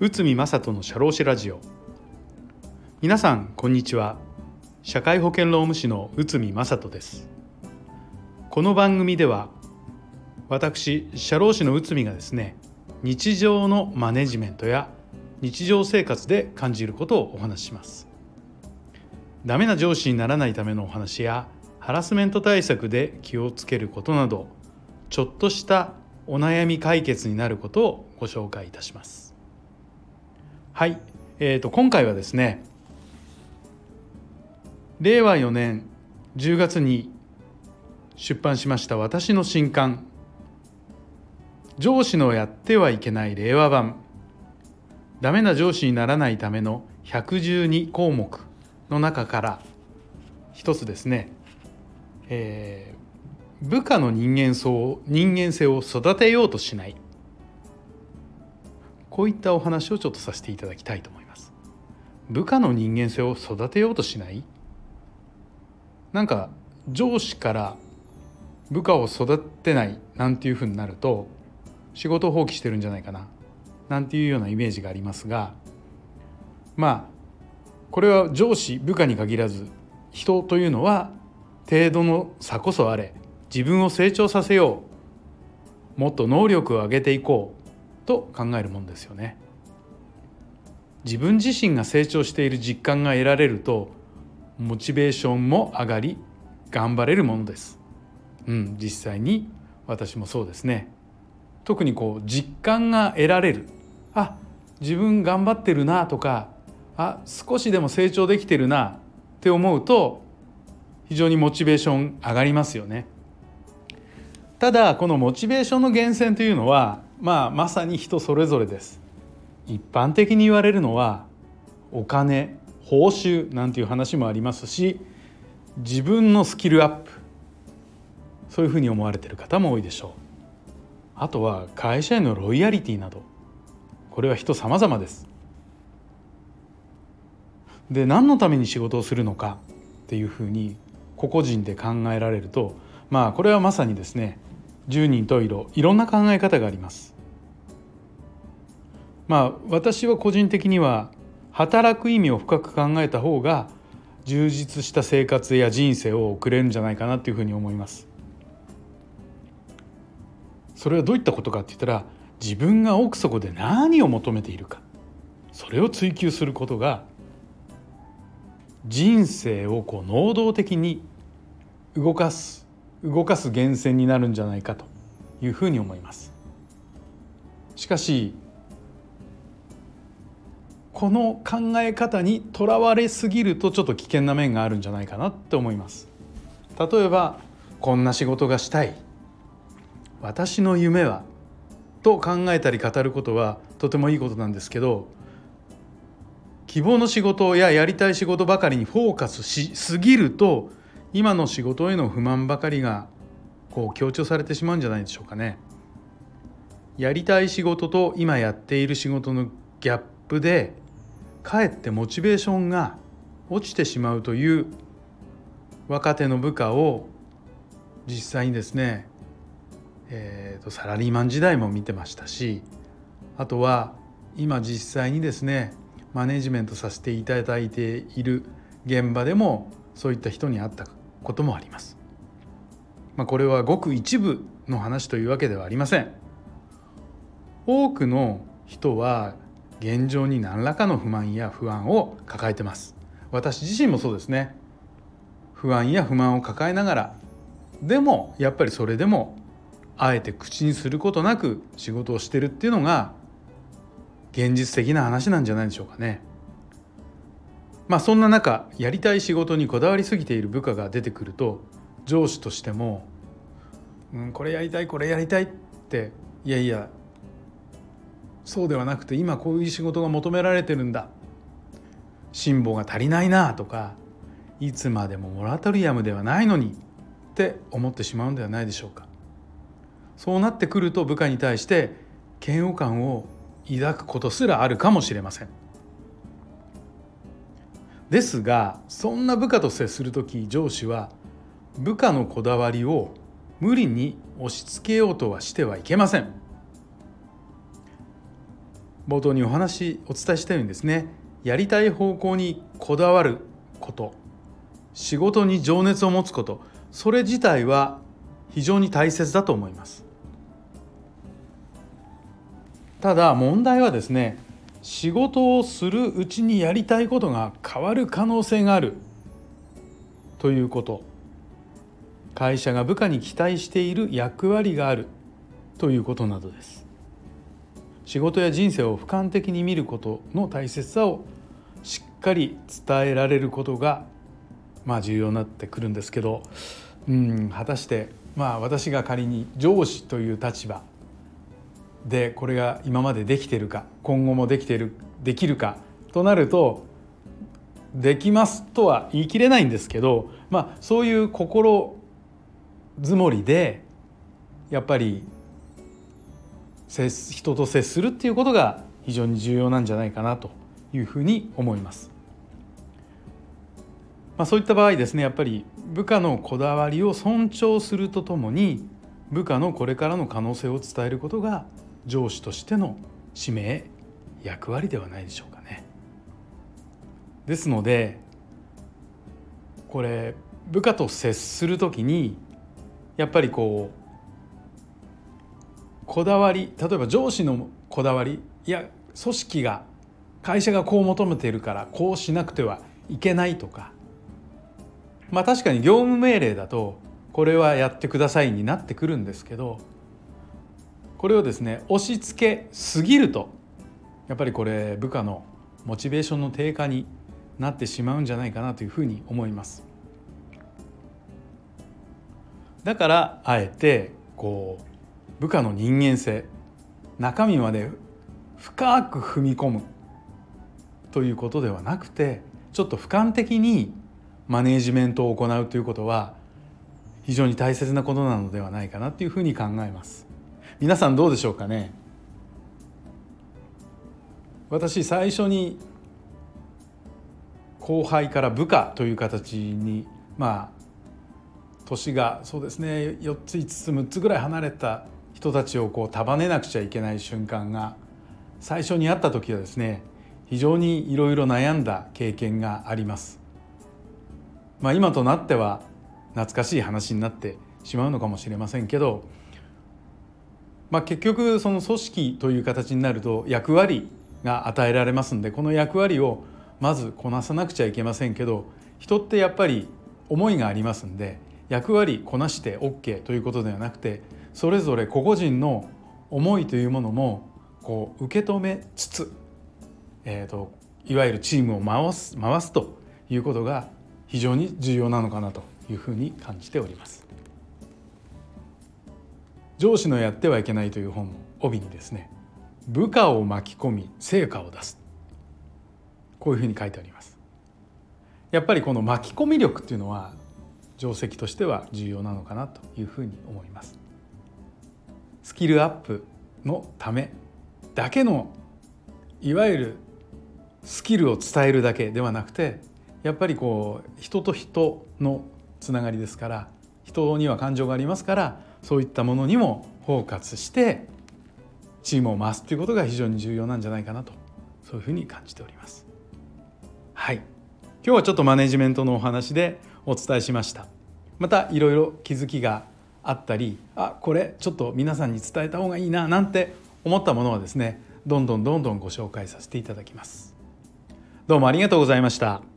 内海正人の社労士ラジオ。皆さんこんにちは。社会保険労務士の内海正人です。この番組では私社労士の内海がですね日常のマネジメントや日常生活で感じることをお話しします。ダメな上司にならないためのお話やハラスメント対策で気をつけることなどちょっとしたお悩み解決になることをご紹介いたします。はい、えーと、今回はですね令和4年10月に出版しました私の新刊上司のやってはいけない令和版ダメな上司にならないための112項目の中から一つですね、えー、部下の人間性人間性を育てようとしないこういったお話をちょっとさせていただきたいと思います。部下の人間性を育てようとしない？なんか上司から部下を育てないなんていうふうになると仕事を放棄してるんじゃないかななんていうようなイメージがありますがまあこれは上司部下に限らず人というのは程度の差こそあれ自分を成長させようもっと能力を上げていこうと考えるものですよね。自分自身が成長している実感が得られるとモチベーションも上がり頑張れるものです。うん、実際に私もそうですね。特にこう実感が得られるあ自分頑張ってるなとかあ少しでも成長できてるなって思うと非常にモチベーション上がりますよね。ただこのモチベーションの源泉というのは、まあ、まさに人それぞれです。一般的に言われるのはお金報酬なんていう話もありますし自分のスキルアップそういうふうに思われている方も多いでしょう。あとは会社へのロイヤリティなどこれは人様々です。で何のために仕事をするのかっていうふうに個々人で考えられるとまあこれはまさにですね十人十色いろんな考え方があります。まあ私は個人的には働く意味を深く考えた方が充実した生活や人生を送れるんじゃないかなというふうに思います。それはどういったことかって言ったら自分が奥底で何を求めているかそれを追求することが人生をこう能動的に動かす動かす源泉になるんじゃないかというふうに思います。しかしこの考え方にとらわれすぎるとちょっと危険な面があるんじゃないかなって思います。例えばこんな仕事がしたい私の夢はと考えたり語ることはとてもいいことなんですけど希望の仕事ややりたい仕事ばかりにフォーカスしすぎると今の仕事への不満ばかりがこう強調されてしまうんじゃないでしょうかね。やりたい仕事と今やっている仕事のギャップでかえってモチベーションが落ちてしまうという若手の部下を実際にですね、えーとサラリーマン時代も見てましたしあとは今実際にですねマネジメントさせていただいている現場でもそういった人に会ったこともあります。まあ、これはごく一部の話というわけではありません。多くの人は現状に何らかの不満や不安を抱えてます。私自身もそうですね。不安や不満を抱えながらでもやっぱりそれでもあえて口にすることなく仕事をしてるっていうのが現実的な話なんじゃないでしょうかね。まあそんな中やりたい仕事にこだわりすぎている部下が出てくると上司としても「うん、これやりたいこれやりたい」っていやいやそうではなくて今こういう仕事が求められてるんだ辛抱が足りないなとかいつまでもモラトリアムではないのにって思ってしまうんではないでしょうか。そうなってくると部下に対して嫌悪感を抱くことすらあるかもしれません。ですがそんな部下と接する時上司は部下のこだわりを無理に押し付けようとはしてはいけません。冒頭にお話お伝えしたようにですねやりたい方向にこだわること仕事に情熱を持つことそれ自体は非常に大切だと思います。ただ問題はですね仕事をするうちにやりたいことが変わる可能性がある。ということ。会社が部下に期待している役割がある。ということなどです。仕事や人生を俯瞰的に見ることの大切さをしっかり伝えられることがまあ重要になってくるんですけど。うん果たしてまあ私が仮に上司という立場でこれが今までできてるか今後もできてるできるかとなるとできますとは言い切れないんですけどまあそういう心づもりでやっぱり人と接するっていうことが非常に重要なんじゃないかなというふうに思います。まあ、そういった場合ですねやっぱり部下のこだわりを尊重するとともに部下のこれからの可能性を伝えることが上司としての使命役割ではないでしょうかね。ですのでこれ部下と接する時にやっぱりこうこだわり例えば上司のこだわりいや組織が会社がこう求めているからこうしなくてはいけないとかまあ確かに業務命令だとこれはやってくださいになってくるんですけどこれをですね押し付けすぎるとやっぱりこれ部下のモチベーションの低下になってしまうんじゃないかなというふうに思います。だからあえてこう部下の人間性中身まで深く踏み込むということではなくてちょっと俯瞰的にマネージメントを行うということは非常に大切なことなのではないかなというふうに考えます皆さんどうでしょうかね？私最初に後輩から部下という形にまあ年がそうですね4つ5つ6つぐらい離れた人たちをこう束ねなくちゃいけない瞬間が最初にあった時はですね非常にいろいろ悩んだ経験があります。まあ、今となっては懐かしい話になってしまうのかもしれませんけど、まあ、結局その組織という形になると役割が与えられますんでこの役割をまずこなさなくちゃいけませんけど人ってやっぱり思いがありますんで役割こなして OK ということではなくてそれぞれ個々人の思いというものもこう受け止めつつ、えーと、いわゆるチームを回す回すということが非常に重要なのかなというふうに感じております。上司のやってはいけないという本の帯にですね部下を巻き込み成果を出す。こういうふうに書いてあります。やっぱりこの巻き込み力っていうのは定石としては重要なのかなというふうに思います。スキルアップのためだけのいわゆるスキルを伝えるだけではなくてやっぱりこう人と人のつながりですから人には感情がありますからそういったものにもフォーカスしてチームを回すということが非常に重要なんじゃないかなとそういうふうに感じております。はい。今日はちょっとマネジメントのお話でお伝えしました。またいろいろ気づきがあったりあこれちょっと皆さんに伝えた方がいいななんて思ったものはですねどんどんどんどんご紹介させていただきます。どうもありがとうございました。